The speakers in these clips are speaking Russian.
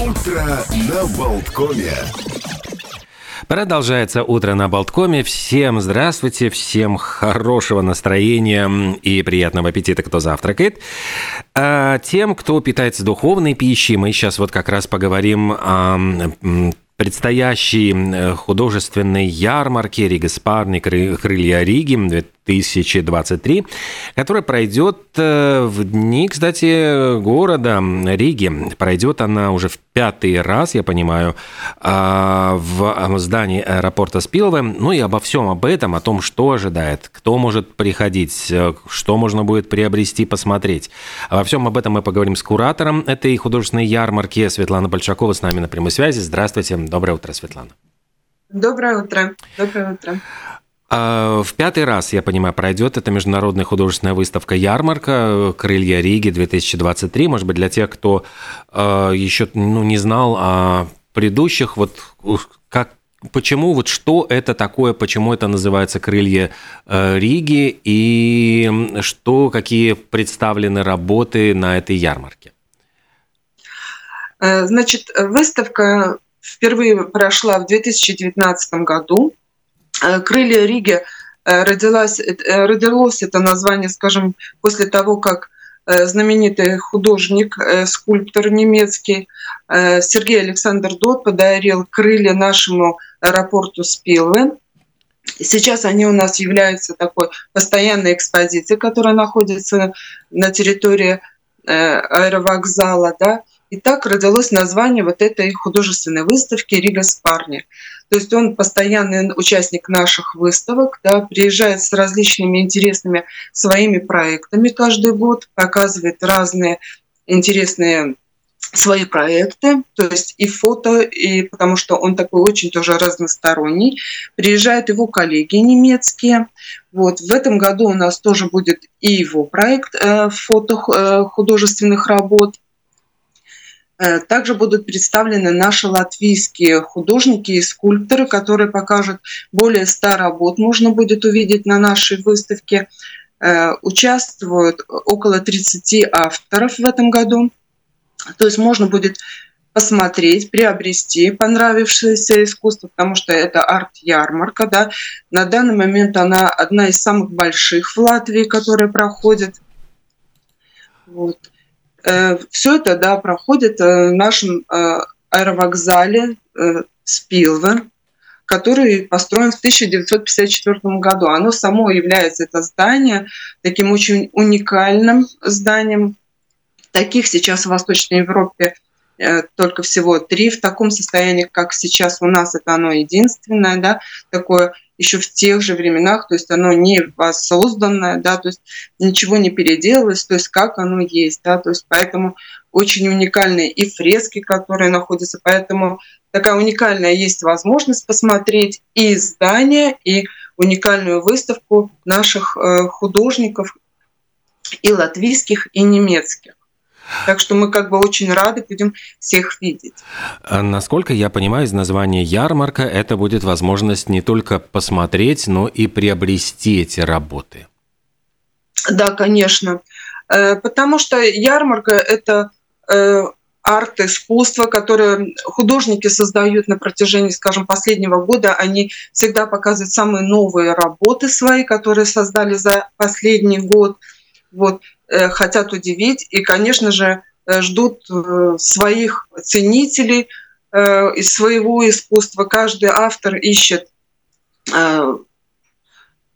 Утро на Болткоме. Продолжается утро на Болткоме. Всем здравствуйте, всем хорошего настроения и приятного аппетита, кто завтракает. А тем, кто питается духовной пищей, мы сейчас вот как раз поговорим о предстоящей художественной ярмарке Рига Спарни «Крылья Риги» 2023, которая пройдет э, в дни, кстати, города Риги. Пройдет она уже в пятый раз, я понимаю, а, в здании аэропорта Спилве. Ну и обо всем об этом, о том, что ожидает, кто может приходить, э, что можно будет приобрести, посмотреть. Обо всем об этом мы поговорим с куратором этой художественной ярмарки Светлана Большакова с нами на прямой связи. Здравствуйте, доброе утро, Светлана. Доброе утро. Доброе утро. А, в пятый раз, я понимаю, пройдет эта международная художественная выставка «Ярмарка. Крылья Риги 2023». Может быть, для тех, кто э, еще ну, не знал о предыдущих, вот как Почему, вот что это такое, почему это называется «Крылья э, Риги» и что, какие представлены работы на этой ярмарке? Э, значит, выставка впервые прошла в 2019 году. Э, «Крылья Риги» э, родилась, э, родилось это название, скажем, после того, как знаменитый художник, скульптор немецкий Сергей Александр Дот подарил крылья нашему аэропорту Спилве. Сейчас они у нас являются такой постоянной экспозицией, которая находится на территории аэровокзала. Да? И так родилось название вот этой художественной выставки «Рига Спарни». То есть он постоянный участник наших выставок, да, приезжает с различными интересными своими проектами каждый год, показывает разные интересные свои проекты, то есть и фото, и потому что он такой очень тоже разносторонний. Приезжают его коллеги немецкие. Вот. В этом году у нас тоже будет и его проект э, фото э, художественных работ – также будут представлены наши латвийские художники и скульпторы, которые покажут более 100 работ, можно будет увидеть на нашей выставке. Э, участвуют около 30 авторов в этом году. То есть можно будет посмотреть, приобрести понравившееся искусство, потому что это арт-ярмарка. Да. На данный момент она одна из самых больших в Латвии, которая проходит. Вот. Э, Все это да, проходит э, в нашем э, аэровокзале Спилве, который построен в 1954 году. Оно само является, это здание, таким очень уникальным зданием. Таких сейчас в Восточной Европе только всего три в таком состоянии, как сейчас у нас, это оно единственное, да, такое еще в тех же временах, то есть оно не воссозданное, да, то есть ничего не переделалось, то есть как оно есть, да, то есть поэтому очень уникальные и фрески, которые находятся, поэтому такая уникальная есть возможность посмотреть и здание, и уникальную выставку наших э, художников и латвийских, и немецких. Так что мы как бы очень рады будем всех видеть. А насколько я понимаю, из названия ярмарка это будет возможность не только посмотреть, но и приобрести эти работы. Да, конечно. Э, потому что ярмарка – это э, арт, искусство, которое художники создают на протяжении, скажем, последнего года. Они всегда показывают самые новые работы свои, которые создали за последний год. Вот. Э, хотят удивить и, конечно же, э, ждут э, своих ценителей из своего искусства. Каждый автор ищет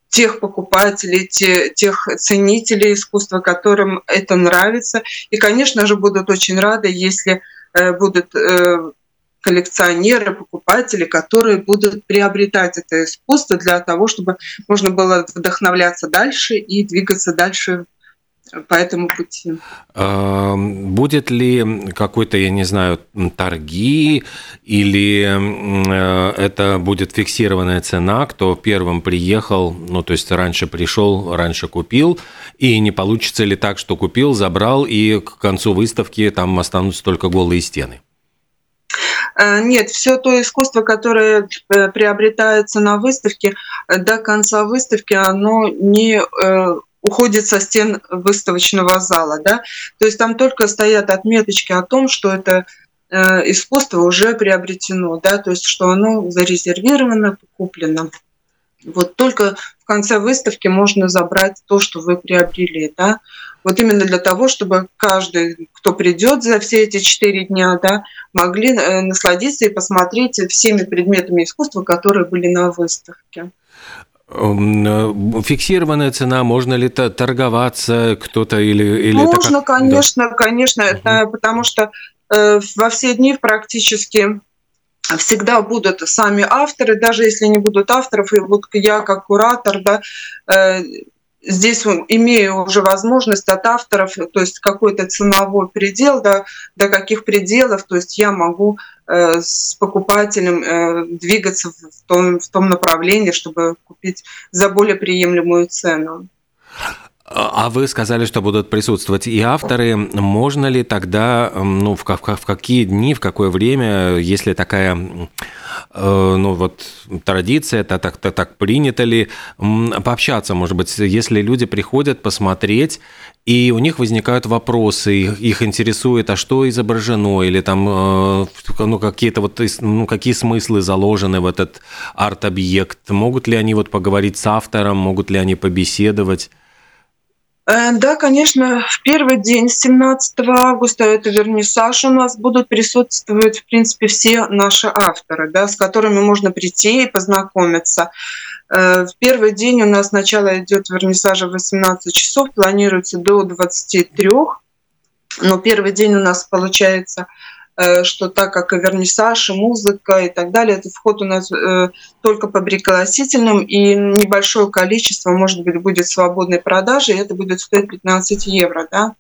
тех покупателей, те, тех ценителей искусства, которым это нравится. И, конечно же, будут очень рады, если будут коллекционеры, покупатели, которые будут приобретать это искусство для того, чтобы можно было вдохновляться дальше и двигаться дальше по этому пути. А, будет ли какой-то, я не знаю, торги или э, это будет фиксированная цена, кто первым приехал, ну то есть раньше пришел, раньше купил, и не получится ли так, что купил, забрал, и к концу выставки там останутся только голые стены? Э, нет, все то искусство, которое э, приобретается на выставке, до конца выставки, оно не уходит со стен выставочного зала. Да? То есть там только стоят отметочки о том, что это искусство уже приобретено, да, то есть что оно зарезервировано, куплено. Вот только в конце выставки можно забрать то, что вы приобрели, да. Вот именно для того, чтобы каждый, кто придет за все эти четыре дня, да, могли э, насладиться и посмотреть всеми предметами искусства, которые были на выставке. Эм, э, фиксированная цена, можно ли торговаться кто-то или, или можно, как... конечно, да. конечно, угу. это потому что э, во все дни практически всегда будут сами авторы, даже если не будут авторов, и вот я как куратор, да, э, здесь имею уже возможность от авторов, то есть какой-то ценовой предел, да, до каких пределов, то есть я могу с покупателем э, двигаться в том, в том направлении, чтобы купить за более приемлемую цену. А вы сказали, что будут присутствовать и авторы. Можно ли тогда, ну, в, в, в какие дни, в какое время, если такая, э, ну, вот традиция, это так, так, так принято ли, пообщаться, может быть, если люди приходят посмотреть, и у них возникают вопросы, их, их интересует, а что изображено, или там, э, ну, какие-то вот, ну, какие смыслы заложены в этот арт-объект, могут ли они вот поговорить с автором, могут ли они побеседовать? Э, да, конечно, в первый день, 17 августа, это вернисаж у нас, будут присутствовать, в принципе, все наши авторы, да, с которыми можно прийти и познакомиться. Э, в первый день у нас сначала идет вернисажа в 18 часов, планируется до 23, но первый день у нас получается что так как и вернисаж, и музыка и так далее, этот вход у нас э, только по пригласительным, и небольшое количество, может быть, будет свободной продажи, и это будет стоить 15 евро. Да?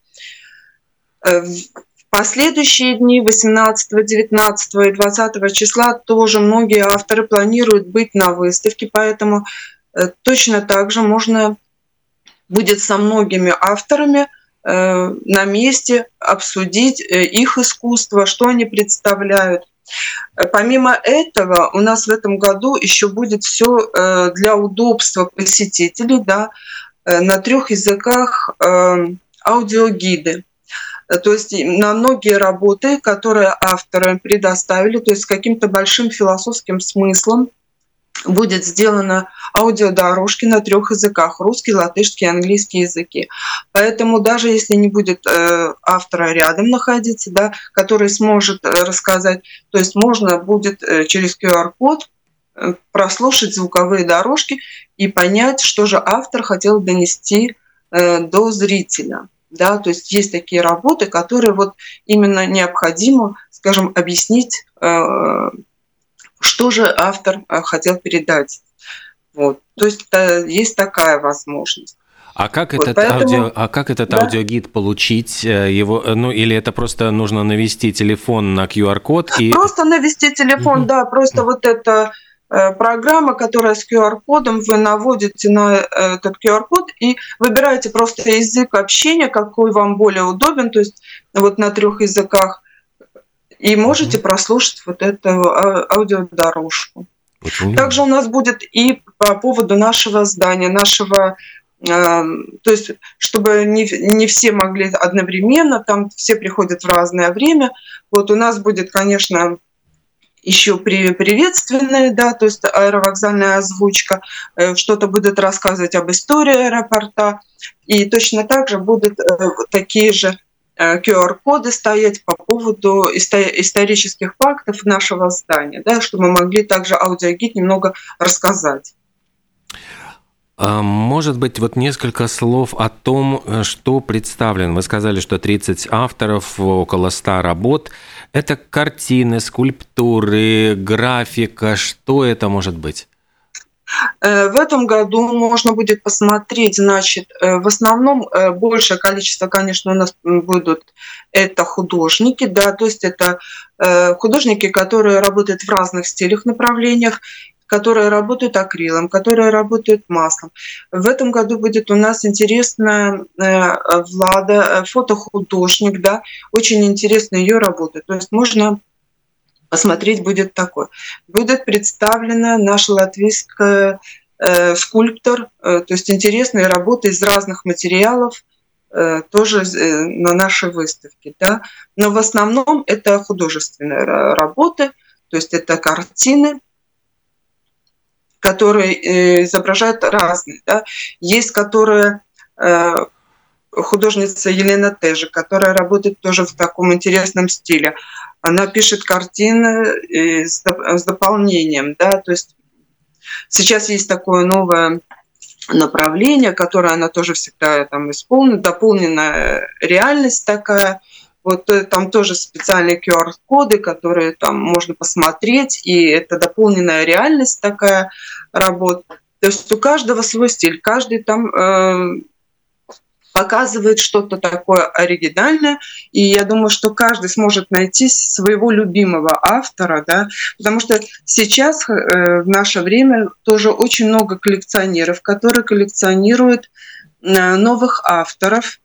Э, в последующие дни 18, 19 и 20 числа тоже многие авторы планируют быть на выставке, поэтому точно так же можно будет со многими авторами – Э, на месте обсудить э, их искусство, что они представляют. Э, помимо этого, у нас в этом году еще будет все для удобства посетителей, да, на трех языках аудиогиды. То есть на многие работы, которые авторы предоставили, то есть с каким-то большим философским смыслом, будет сделано аудиодорожки на трех языках – русский, латышский английский языки. Поэтому даже если не будет э, автора рядом находиться, да, который сможет э, рассказать, то есть можно будет э, через QR-код э, прослушать звуковые дорожки и понять, что же автор хотел донести э, до зрителя. Да, то есть есть такие работы, которые вот именно необходимо, скажем, объяснить э, что же автор э, хотел передать. Вот. То есть э, есть такая возможность. А как, вот этот поэтому, аудио, а как этот да. аудиогид получить э, его, ну или это просто нужно навести телефон на QR-код и просто навести телефон, угу. да, просто вот это программа, которая с QR-кодом, вы наводите на этот QR-код и выбираете просто язык общения, какой вам более удобен, то есть вот на трех языках и можете прослушать вот эту а, аудиодорожку. Очень Также у нас будет и по поводу нашего здания, нашего а, то есть, чтобы не, не все могли одновременно, там все приходят в разное время. Вот у нас будет, конечно, еще при, приветственная, да, то есть аэровокзальная озвучка, э, что-то будет рассказывать об истории аэропорта, и точно так же будут э, такие же QR-коды э, стоять по поводу исторических фактов нашего здания, да, чтобы мы могли также аудиогид немного рассказать. А, может быть, вот несколько слов о том, э, что представлено. Вы сказали, что 30 авторов, около 100 работ. Это картины, скульптуры, графика. Что это может быть? Э, в этом году можно будет посмотреть, значит, э, в основном э, большее количество, конечно, у нас будут это художники, да, то есть это художники, которые работают в разных стилях, направлениях, которые работают акрилом, которые работают маслом. В этом году будет у нас интересная Влада, фотохудожник, да, очень интересная ее работа. То есть можно посмотреть будет такое. Будет представлена наша латвийская э, скульптор, э, то есть интересные работы из разных материалов, тоже на нашей выставке. Да? Но в основном это художественные работы, то есть это картины, которые изображают разные. Да? Есть, которые художница Елена Тежи, которая работает тоже в таком интересном стиле. Она пишет картины с, с дополнением, да, то есть сейчас есть такое новое направление, которое она тоже всегда там исполнена, дополненная реальность такая. Вот э, там тоже специальные QR-коды, которые там можно посмотреть, и это дополненная реальность такая работа. То есть у каждого свой стиль, каждый там э, показывает что-то такое оригинальное, и я думаю, что каждый сможет найти своего любимого автора, да, потому что сейчас э, в наше время тоже очень много коллекционеров, которые коллекционируют э, новых авторов,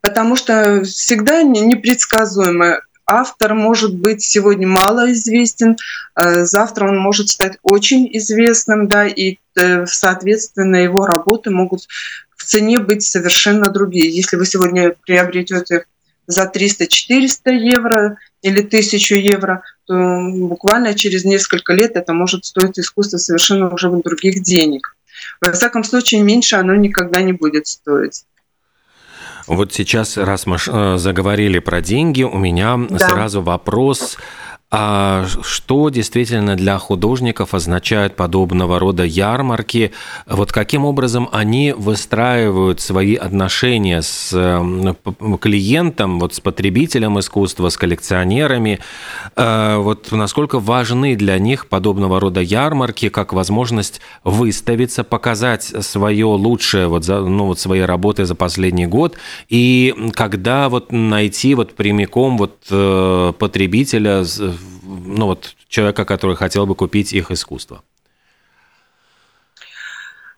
потому что всегда непредсказуемо автор может быть сегодня малоизвестен, э, завтра он может стать очень известным, да, и, соответственно, его работы могут в цене быть совершенно другие. Если вы сегодня приобретете за 300-400 евро или 1000 евро, то буквально через несколько лет это может стоить искусство совершенно уже других денег. Во всяком случае, меньше оно никогда не будет стоить. Вот сейчас, раз мы э, заговорили про деньги, у меня да. сразу вопрос а что действительно для художников означают подобного рода ярмарки? Вот каким образом они выстраивают свои отношения с клиентом, вот с потребителем искусства, с коллекционерами? А вот насколько важны для них подобного рода ярмарки, как возможность выставиться, показать свое лучшее, вот, за, ну, вот свои работы за последний год, и когда вот найти вот прямиком вот э, потребителя ну вот человека, который хотел бы купить их искусство?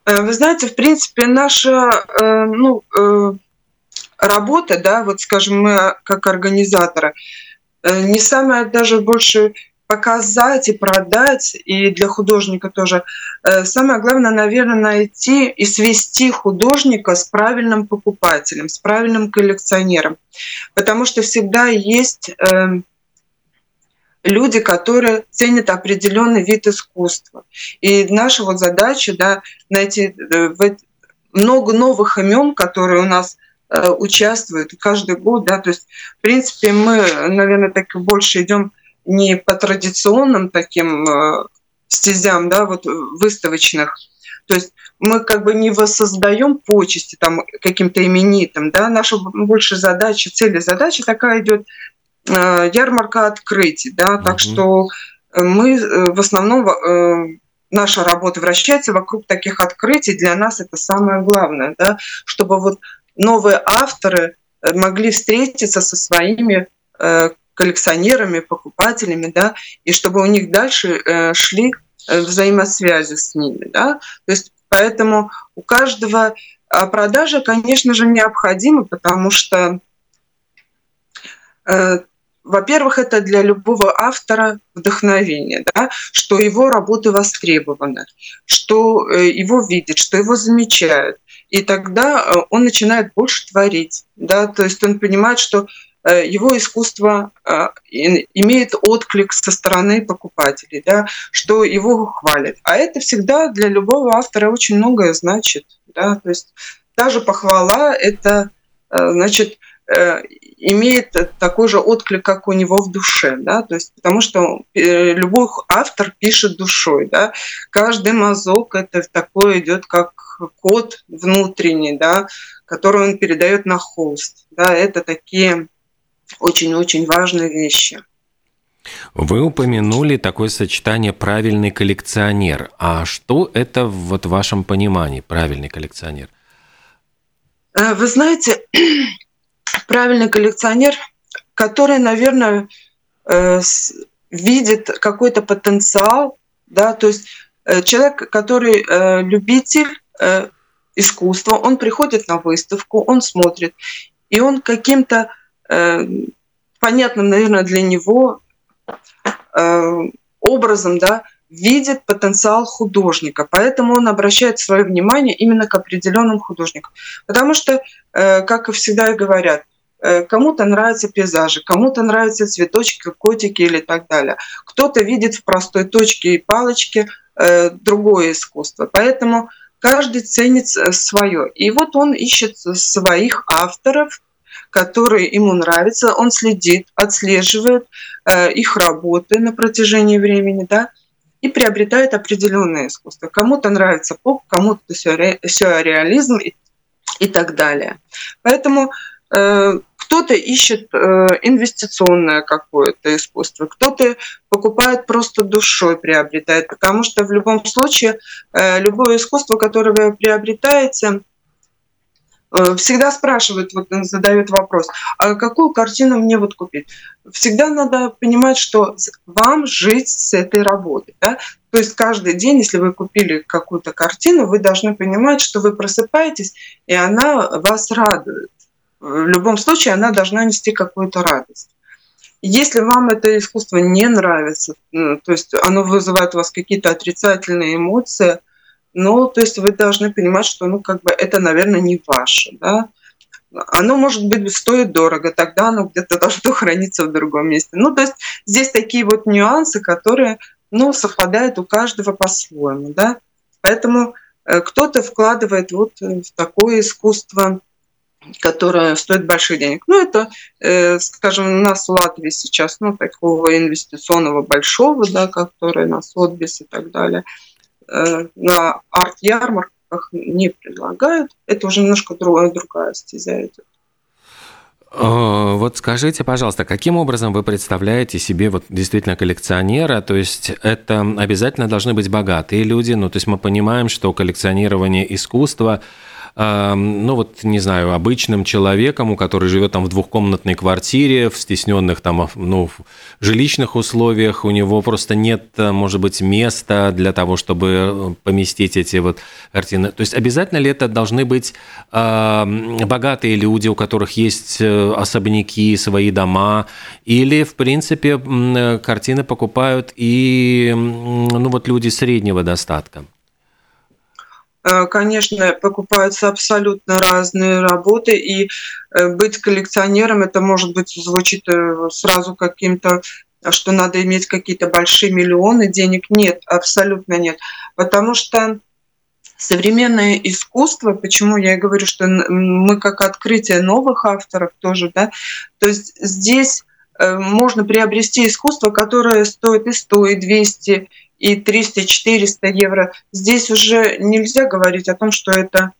Э, вы знаете, в принципе, наша э, ну, э, работа, да, вот скажем, мы как организаторы, не самое даже больше показать и продать, и для художника тоже. Самое главное, наверное, найти и свести художника с правильным покупателем, с правильным коллекционером. Потому что всегда есть люди, которые ценят определенный вид искусства. И наша вот задача да, найти э, много новых имен, которые у нас э, участвуют каждый год. Да, то есть, в принципе, мы, наверное, так больше идем не по традиционным таким э, стезям, да, вот выставочных. То есть мы как бы не воссоздаем почести там каким-то именитым, да, наша больше задача, цель и задача такая идет ярмарка открытий, да, так что э, мы э, в основном наша работа вращается вокруг таких открытий. Для нас это самое главное, да, чтобы вот новые авторы могли встретиться со своими коллекционерами, покупателями, да, и чтобы у них дальше шли взаимосвязи с ними, да. То есть поэтому у каждого а продажа, конечно же, необходима, потому что во-первых, это для любого автора вдохновение, да, что его работы востребованы, что э, его видят, что его замечают. И тогда э, он начинает больше творить. Да, то есть он понимает, что э, его искусство имеет отклик со стороны покупателей, да, что его хвалят. А это всегда для любого автора очень многое значит. Да, то есть даже похвала – это значит, имеет такой же отклик, как у него в душе, да, то есть потому что э, любой автор пишет душой, да, каждый мазок это такое идет как код внутренний, да, который он передает на холст, да, это такие очень-очень важные вещи. Вы упомянули такое сочетание «правильный коллекционер». А что это вот в вашем понимании «правильный коллекционер»? Э, вы знаете, правильный коллекционер, который, наверное, э, видит какой-то потенциал, да, то есть э, человек, который э, любитель искусства, он приходит на выставку, он смотрит, и он каким-то понятным, наверное, для него образом, да, видит потенциал художника, поэтому он обращает свое внимание именно к определенным художникам. Потому что, э, как и всегда говорят, э, кому-то нравятся пейзажи, кому-то нравятся цветочки, котики или так далее. Кто-то видит в простой точке и палочке э, другое искусство. Поэтому каждый ценит свое. И вот он ищет своих авторов, которые ему нравятся, он следит, отслеживает их работы на протяжении времени, да, и приобретает определенное искусство. Кому-то нравится поп, кому-то сюрреализм и, и так далее. Поэтому э, кто-то ищет э, инвестиционное какое-то искусство, кто-то покупает просто душой, приобретает, потому что в любом случае э, любое искусство, которое вы приобретаете, всегда спрашивают, вот задают вопрос, а какую картину мне вот купить? Всегда надо понимать, что вам жить с этой работой. Да? То есть каждый день, если вы купили какую-то картину, вы должны понимать, что вы просыпаетесь, и она вас радует. В любом случае она должна нести какую-то радость. Если вам это искусство не нравится, то есть оно вызывает у вас какие-то отрицательные эмоции – ну, то есть вы должны понимать, что, ну, как бы это, наверное, не ваше, да. Оно, может быть, стоит дорого, тогда оно где-то должно храниться в другом месте. Ну, то есть здесь такие вот нюансы, которые, ну, совпадают у каждого по-своему, да. Поэтому э, кто-то вкладывает вот в такое искусство, которое стоит больших денег. Ну, это, э, скажем, у нас в Латвии сейчас, ну, такого инвестиционного большого, да, который на Сотбис и так далее – Э, на арт-ярмарках не предлагают. Это уже немножко другая, другая стезя идет. Э, вот скажите, пожалуйста, каким образом вы представляете себе вот действительно коллекционера? То есть это обязательно должны быть богатые люди, ну то есть мы понимаем, что коллекционирование искусства ну вот, не знаю, обычным человеком, у который живет там в двухкомнатной квартире, в стесненных там, ну, жилищных условиях, у него просто нет, э, может быть, места для того, чтобы э, поместить эти вот картины. То есть обязательно ли это должны быть богатые люди, у которых есть э, особняки, свои дома, или, в принципе, картины покупают и, ну, вот люди среднего достатка? Э, конечно, покупаются абсолютно разные работы, и э, быть коллекционером, это может быть звучит э, сразу каким-то что надо иметь какие-то большие миллионы денег. Нет, абсолютно нет. Потому что современное искусство, почему я и говорю, что мы как открытие новых авторов тоже, да, то есть здесь можно приобрести искусство, которое стоит и 100, и 200, и 300-400 евро. Здесь уже нельзя говорить о том, что это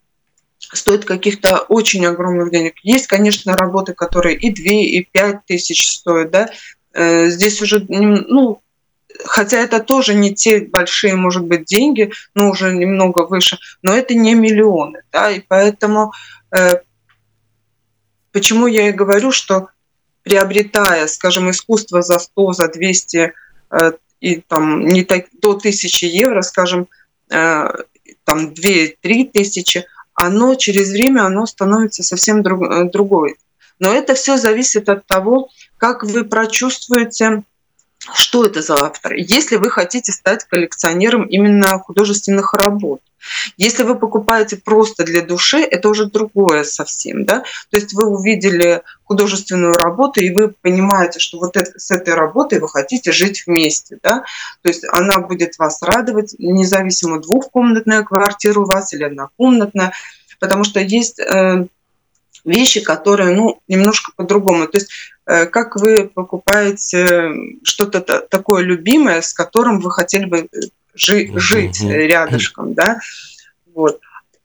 стоит каких-то очень огромных денег. Есть, конечно, работы, которые и 2, и 5 тысяч стоят, да. Э, здесь уже, ну, хотя это тоже не те большие, может быть, деньги, но уже немного выше, но это не миллионы, да, и поэтому э, почему я и говорю, что приобретая, скажем, искусство за 100, за 200 и там не так, до тысячи евро, скажем, э, там 2-3 тысячи, оно через время оно становится совсем друг, э, другой. Но это все зависит от того, как вы прочувствуете что это за автор? Если вы хотите стать коллекционером именно художественных работ, если вы покупаете просто для души, это уже другое совсем, да. То есть вы увидели художественную работу и вы понимаете, что вот это, с этой работой вы хотите жить вместе, да. То есть она будет вас радовать, независимо двухкомнатная квартира у вас или однокомнатная, потому что есть э, вещи, которые, ну, немножко по-другому. То есть Э, как вы покупаете что-то такое любимое, с которым вы хотели бы э, жи- жить рядышком, да, вот.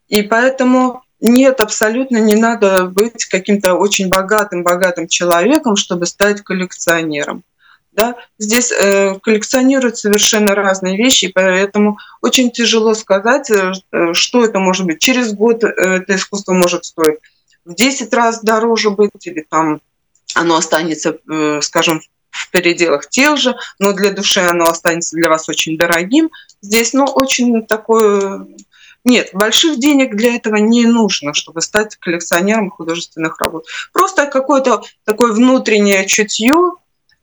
И поэтому нет, абсолютно не надо быть каким-то очень богатым-богатым человеком, чтобы стать коллекционером. Да? Здесь э, коллекционируют совершенно разные вещи, и поэтому очень тяжело сказать, э, что это может быть. Через год это искусство может стоить в 10 раз дороже быть или там оно останется, э, скажем, в пределах тех же, но для души оно останется для вас очень дорогим. Здесь, ну, очень такое... Нет, больших денег для этого не нужно, чтобы стать коллекционером художественных работ. Просто какое-то такое внутреннее чутье,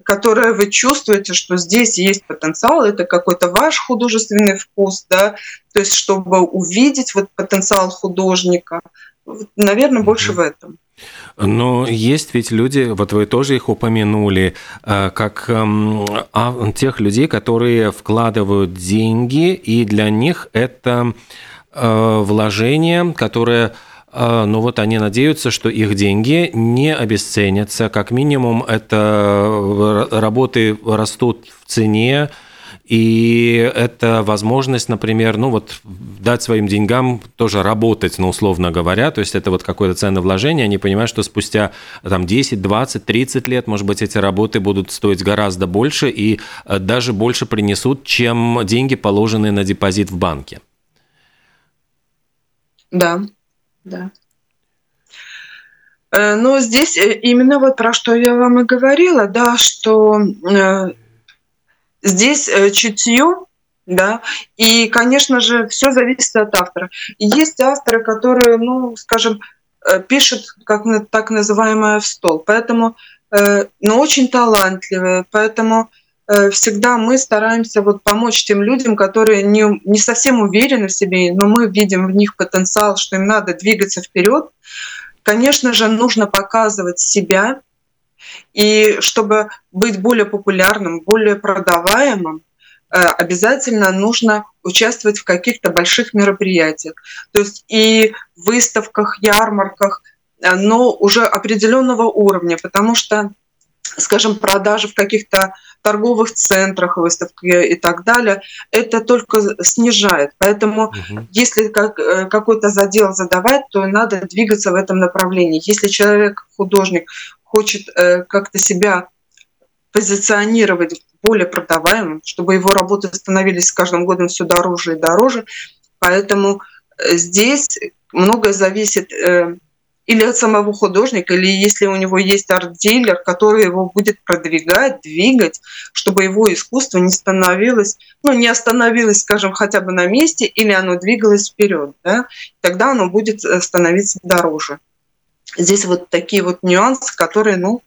которое вы чувствуете, что здесь есть потенциал, это какой-то ваш художественный вкус, да, то есть чтобы увидеть вот потенциал художника, наверное, больше в этом. Но есть ведь люди, вот вы тоже их упомянули, э, как эм, а, тех людей, которые вкладывают деньги, и для них это э, вложение, которое э, ну вот они надеются, что их деньги не обесценятся. Как минимум, это работы растут в цене, и это возможность, например, ну вот дать своим деньгам тоже работать, ну, условно говоря, то есть это вот какое-то ценное вложение, они понимают, что спустя там 10, 20, 30 лет, может быть, эти работы будут стоить гораздо больше и э, даже больше принесут, чем деньги, положенные на депозит в банке. Да, да. Э, но здесь э, именно вот про что я вам и говорила, да, что Здесь э, чутье, да, и, конечно же, все зависит от автора. Есть авторы, которые, ну, скажем, э, пишут как так называемое в стол, поэтому, э, но очень талантливые, поэтому всегда мы стараемся вот помочь тем людям, которые не, не совсем уверены в себе, но мы видим в них потенциал, что им надо двигаться вперед. Конечно же, нужно показывать себя, и чтобы быть более популярным, более продаваемым, э, обязательно нужно участвовать в каких-то больших мероприятиях. То есть и в выставках, ярмарках, э, но уже определенного уровня, потому что, скажем, продажи в каких-то торговых центрах, выставки и так далее, это только снижает. Поэтому угу. если как, э, какой-то задел задавать, то надо двигаться в этом направлении. Если человек, художник, хочет э, как-то себя позиционировать более продаваемым, чтобы его работы становились с каждым годом все дороже и дороже. Поэтому э, здесь многое зависит э, или от самого художника, или если у него есть арт-дилер, который его будет продвигать, двигать, чтобы его искусство не становилось, ну, не остановилось, скажем, хотя бы на месте, или оно двигалось вперед, да, тогда оно будет становиться дороже. Здесь вот такие вот нюансы, которые, ну,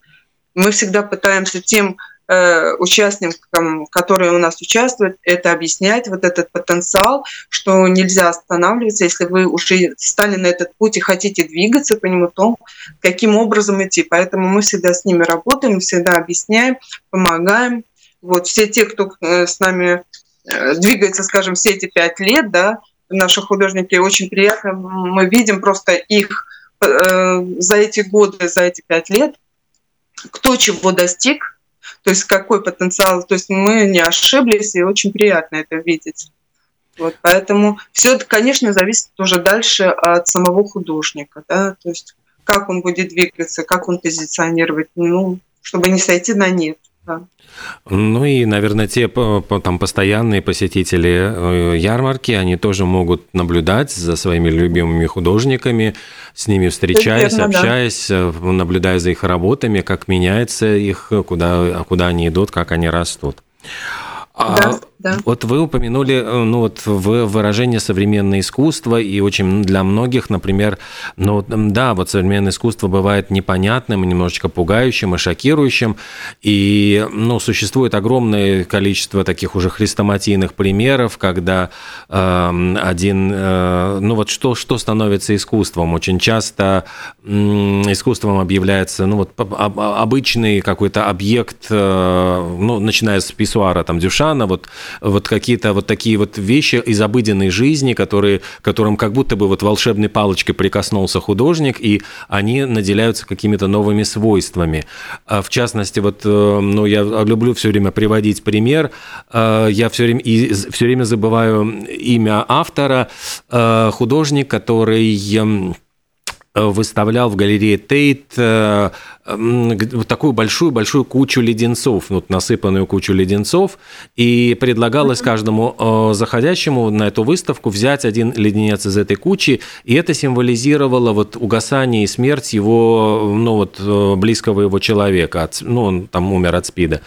мы всегда пытаемся тем э, участникам, которые у нас участвуют, это объяснять, вот этот потенциал, что нельзя останавливаться, если вы уже стали на этот путь и хотите двигаться по нему, то каким образом идти. Поэтому мы всегда с ними работаем, всегда объясняем, помогаем. Вот все те, кто э, с нами э, двигается, скажем, все эти пять лет, да, наши художники, очень приятно, мы видим просто их за эти годы, за эти пять лет, кто чего достиг, то есть какой потенциал, то есть мы не ошиблись, и очень приятно это видеть. Вот, поэтому все это, конечно, зависит тоже дальше от самого художника, да, то есть как он будет двигаться, как он позиционировать, ну, чтобы не сойти на нет. Да. Ну и, наверное, те там постоянные посетители э, ярмарки, они тоже могут наблюдать за своими любимыми художниками, с ними встречаясь, верно, общаясь, да. Э, наблюдая за их работами, как меняется их, куда, куда они идут, как они растут. А да. Вот вы упомянули э, ну, вот, в выражение современное искусство, и очень для многих, например, ну да, вот современное искусство бывает непонятным, немножечко пугающим и шокирующим, и ну, существует огромное количество таких уже хрестоматийных примеров, когда э, один, э, ну вот что, что становится искусством? Очень часто э, искусством объявляется ну, вот, обычный какой-то объект, э, ну, начиная с писсуара, там, Дюша, Шана, вот, вот какие-то вот такие вот вещи из обыденной жизни, которые, которым как будто бы вот волшебной палочкой прикоснулся художник, и они наделяются какими-то новыми свойствами. А в частности, вот, э, ну, я люблю все время приводить пример, э, я все время, и все время забываю имя автора, э, художник, который выставлял в галерее Тейт такую большую-большую кучу леденцов, вот насыпанную кучу леденцов, и предлагалось каждому э, заходящему на эту выставку взять один леденец из этой кучи, и это символизировало вот угасание и смерть его, ну вот, э, близкого его человека, от, ну, он там умер от СПИДа.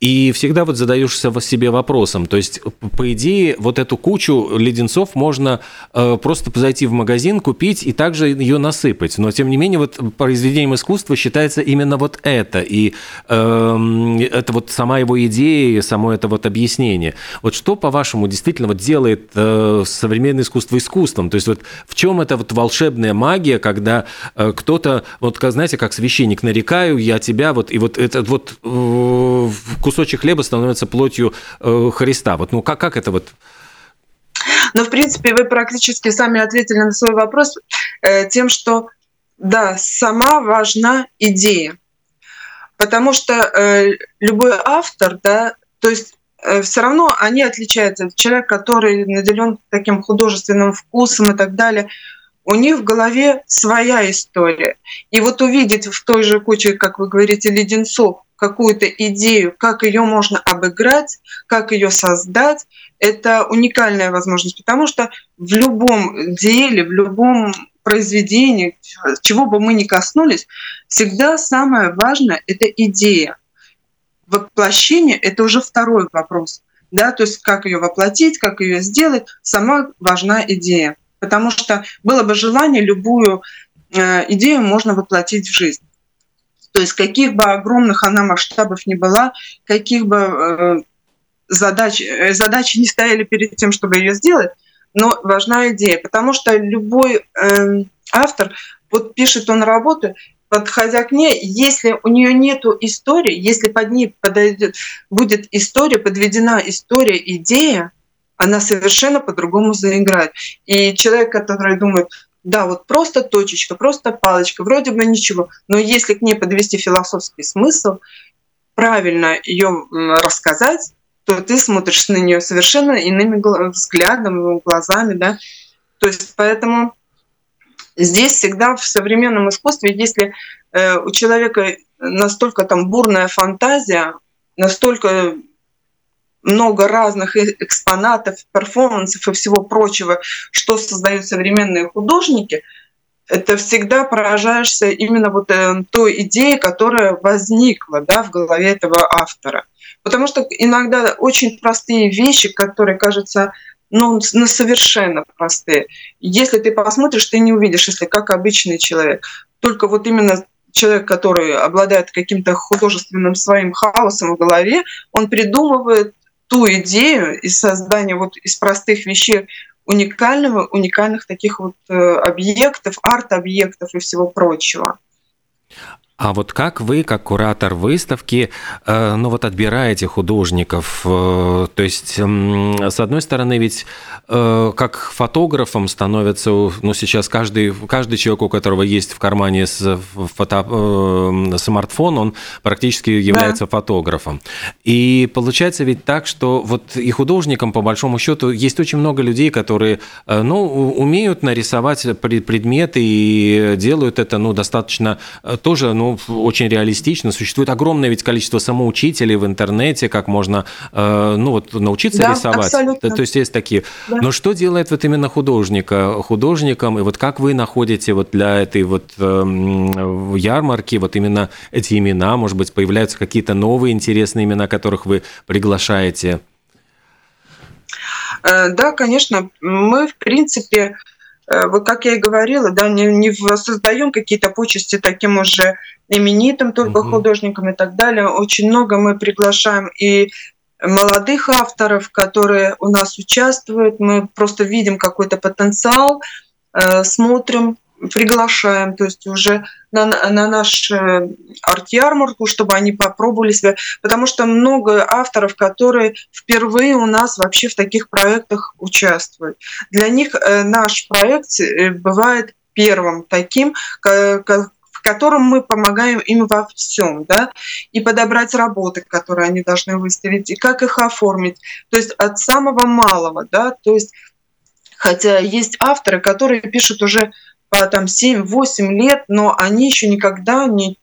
И всегда вот задаешься себе вопросом, то есть, по идее, вот эту кучу леденцов можно э, просто зайти в магазин, купить и также ее насыпать засыпать. Но, тем не менее, вот произведением искусства считается именно вот это. И э, это вот сама его идея, само это вот объяснение. Вот что, по-вашему, действительно вот делает э, современное искусство искусством? То есть вот в чем это вот волшебная магия, когда э, кто-то, вот, знаете, как священник, нарекаю я тебя, вот, и вот этот вот э, кусочек хлеба становится плотью э, Христа. Вот, ну, как, как это вот но, в принципе, вы практически сами ответили на свой вопрос э, тем, что, да, сама важна идея. Потому что э, любой автор, да, то есть э, все равно они отличаются. Человек, который наделен таким художественным вкусом и так далее, у них в голове своя история. И вот увидеть в той же куче, как вы говорите, леденцов какую-то идею, как ее можно обыграть, как ее создать, это уникальная возможность, потому что в любом деле, в любом произведении, чего бы мы ни коснулись, всегда самое важное – это идея. Воплощение – это уже второй вопрос. Да, то есть как ее воплотить, как ее сделать, сама важна идея. Потому что было бы желание, любую э, идею можно воплотить в жизнь. То есть каких бы огромных она масштабов ни была, каких бы э, задач, э, задачи не стояли перед тем, чтобы ее сделать, но важна идея, потому что любой э, автор, вот пишет он работу, подходя к ней, если у нее нет истории, если под ней подойдет, будет история, подведена история, идея, она совершенно по-другому заиграет. И человек, который думает, да, вот просто точечка, просто палочка, вроде бы ничего. Но если к ней подвести философский смысл, правильно ее рассказать, то ты смотришь на нее совершенно иными взглядами, глазами, да. То есть поэтому здесь всегда в современном искусстве, если э, у человека настолько там бурная фантазия, настолько много разных экспонатов, перформансов и всего прочего, что создают современные художники, это всегда поражаешься именно вот э, той идеей, которая возникла да, в голове этого автора. Потому что иногда очень простые вещи, которые кажутся ну, ну, совершенно простые. Если ты посмотришь, ты не увидишь, если как обычный человек. Только вот именно человек, который обладает каким-то художественным своим хаосом в голове, он придумывает ту идею из создания вот из простых вещей уникального, уникальных таких вот э, объектов, арт-объектов и всего прочего. А вот как вы, как куратор выставки, э, ну вот отбираете художников? Э, то есть, с одной стороны, ведь э, как фотографом становится, ну сейчас каждый, каждый человек, у которого есть в кармане фото, смартфон, он практически является да. фотографом. И получается ведь так, что вот и художникам, по большому счету, есть очень много людей, которые, ну, умеют нарисовать предметы и делают это, ну, достаточно тоже, ну, ну, очень реалистично. Существует огромное ведь количество самоучителей в интернете, как можно, э, ну, вот научиться да, рисовать. Абсолютно. То есть есть такие. Да. Но что делает вот именно художника, художником, и вот как вы находите вот для этой вот э, ярмарки вот именно эти имена, может быть, появляются какие-то новые интересные имена, которых вы приглашаете? Э, да, конечно. Мы, в принципе, э, вот как я и говорила, да, не, не создаем какие-то почести таким уже именитым только угу. художникам и так далее. Очень много мы приглашаем и молодых авторов, которые у нас участвуют. Мы просто видим какой-то потенциал, э, смотрим, приглашаем, то есть уже на, на наш э, арт-ярмарку, чтобы они попробовали себя, потому что много авторов, которые впервые у нас вообще в таких проектах участвуют. Для них э, наш проект бывает первым таким, которым мы помогаем им во всем, да, и подобрать работы, которые они должны выставить, и как их оформить. То есть от самого малого, да, то есть хотя есть авторы, которые пишут уже по там 7-8 лет, но они еще никогда не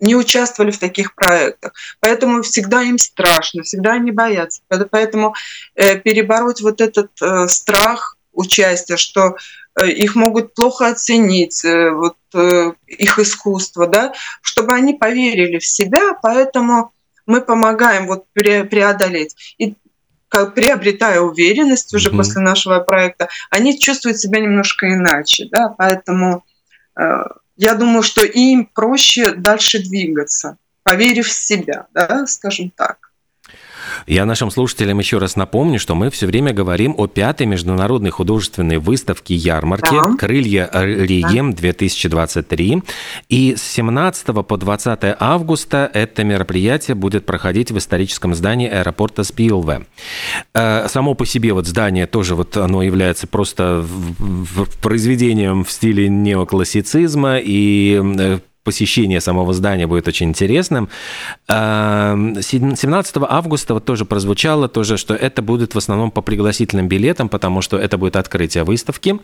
не участвовали в таких проектах. Поэтому всегда им страшно, всегда они боятся. Поэтому э, перебороть вот этот э, страх участия, что их могут плохо оценить, э, вот, э, их искусство, да, чтобы они поверили в себя, поэтому мы помогаем вот преодолеть. И как приобретая уверенность уже mm-hmm. после нашего проекта, они чувствуют себя немножко иначе, да, поэтому я думаю, что им проще дальше двигаться, поверив в себя, да, скажем так. Я нашим слушателям еще раз напомню, что мы все время говорим о пятой международной художественной выставке ярмарки да. «Крылья Риги» да. 2023. И с 17 по 20 августа это мероприятие будет проходить в историческом здании аэропорта Спилве. Э, само по себе вот здание тоже вот оно является просто произведением в стиле неоклассицизма и э, посещение самого здания будет очень интересным. 17 эм, августа вот тоже прозвучало, тоже, что это будет в основном по пригласительным билетам, потому что это будет открытие выставки.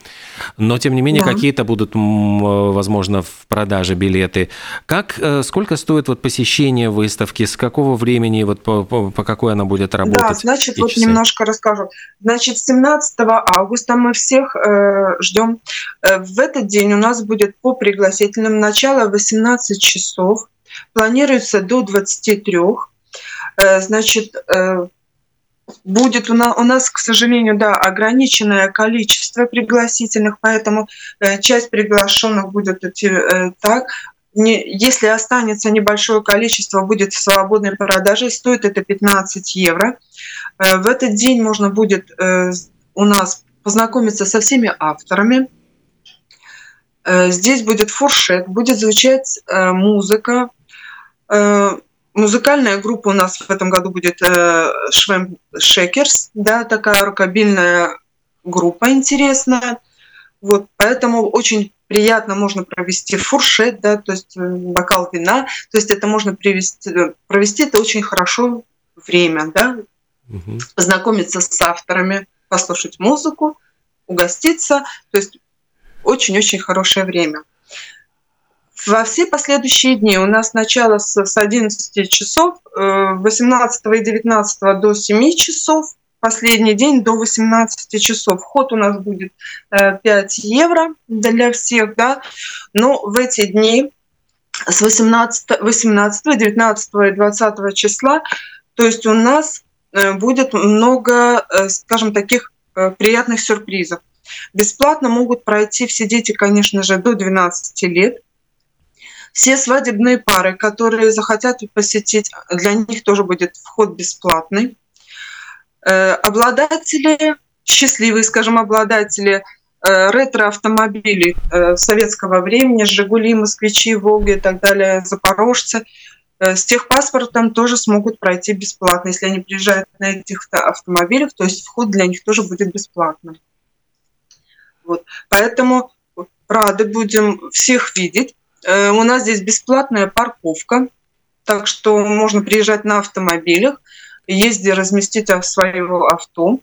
Но, тем не менее, да. какие-то будут, возможно, в продаже билеты. Как, э, сколько стоит вот посещение выставки? С какого времени, вот по, по, по какой она будет работать? Да, значит, вот часы? немножко расскажу. Значит, 17 августа мы всех э, ждем. Э, в этот день у нас будет по пригласительным начало 18 часов, планируется до 23. Э, значит, э, будет у нас, у нас, к сожалению, да, ограниченное количество пригласительных, поэтому э, часть приглашенных будет идти так. если останется небольшое количество, будет в свободной продаже, стоит это 15 евро. В этот день можно будет у нас познакомиться со всеми авторами, здесь будет фуршет, будет звучать э, музыка. Э, музыкальная группа у нас в этом году будет Швем Шекерс, да, такая рукобильная группа интересная. Вот, поэтому очень приятно можно провести фуршет, да, то есть бокал вина, то есть это можно привести, провести это очень хорошо время, да, угу. познакомиться с авторами, послушать музыку, угоститься, то есть очень-очень хорошее время. Во все последующие дни у нас начало с, с 11 часов, 18 э, и 19 до 7 часов, последний день до 18 часов. Вход у нас будет 5 э, евро для всех, да, но в эти дни с 18, 18, 19 и 20 числа, то есть у нас э, будет много, скажем, таких приятных сюрпризов. Бесплатно могут пройти все дети, конечно же, до 12 лет. Все свадебные пары, которые захотят посетить, для них тоже будет вход бесплатный. Э, обладатели, счастливые, скажем, обладатели э, ретро-автомобилей э, советского времени, «Жигули», «Москвичи», «Волги» и так далее, «Запорожцы», с техпаспортом тоже смогут пройти бесплатно. Если они приезжают на этих автомобилях, то есть вход для них тоже будет бесплатным. Вот. Поэтому рады будем всех видеть. Э, у нас здесь бесплатная парковка, так что можно приезжать на автомобилях, есть разместить свое авто.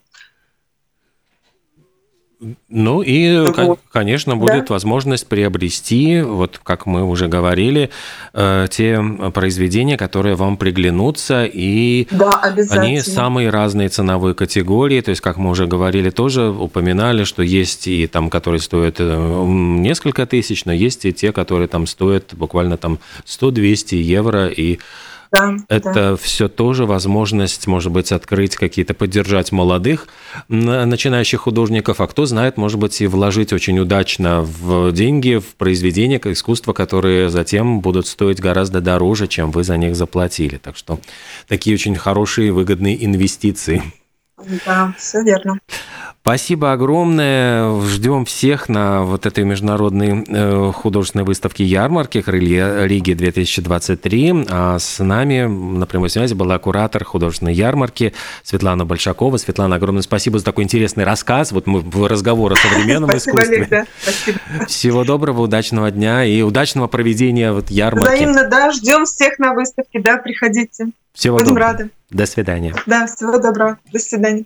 Ну и, вот. конечно, будет да. возможность приобрести, вот как мы уже говорили, э, те произведения, которые вам приглянутся, и да, они самые разные ценовые категории, то есть, как мы уже говорили, тоже упоминали, что есть и там, которые стоят э, несколько тысяч, но есть и те, которые там стоят буквально там 100-200 евро, и да, это да. все тоже возможность, может быть, открыть какие-то, поддержать молодых начинающих художников, а кто знает, может быть, и вложить очень удачно в деньги, в произведения искусства, которые затем будут стоить гораздо дороже, чем вы за них заплатили. Так что такие очень хорошие, выгодные инвестиции. Да, все верно. Спасибо огромное. Ждем всех на вот этой международной э, художественной выставке ярмарки «Крылья Риги 2023». А с нами на прямой связи была куратор художественной ярмарки Светлана Большакова. Светлана, огромное спасибо за такой интересный рассказ. Вот мы в разговор о современном искусстве. Всего доброго, удачного дня и удачного проведения вот ярмарки. Взаимно, да. Ждем всех на выставке, да, приходите. Всего Будем доброго. рады. До свидания. Да, всего доброго. До свидания.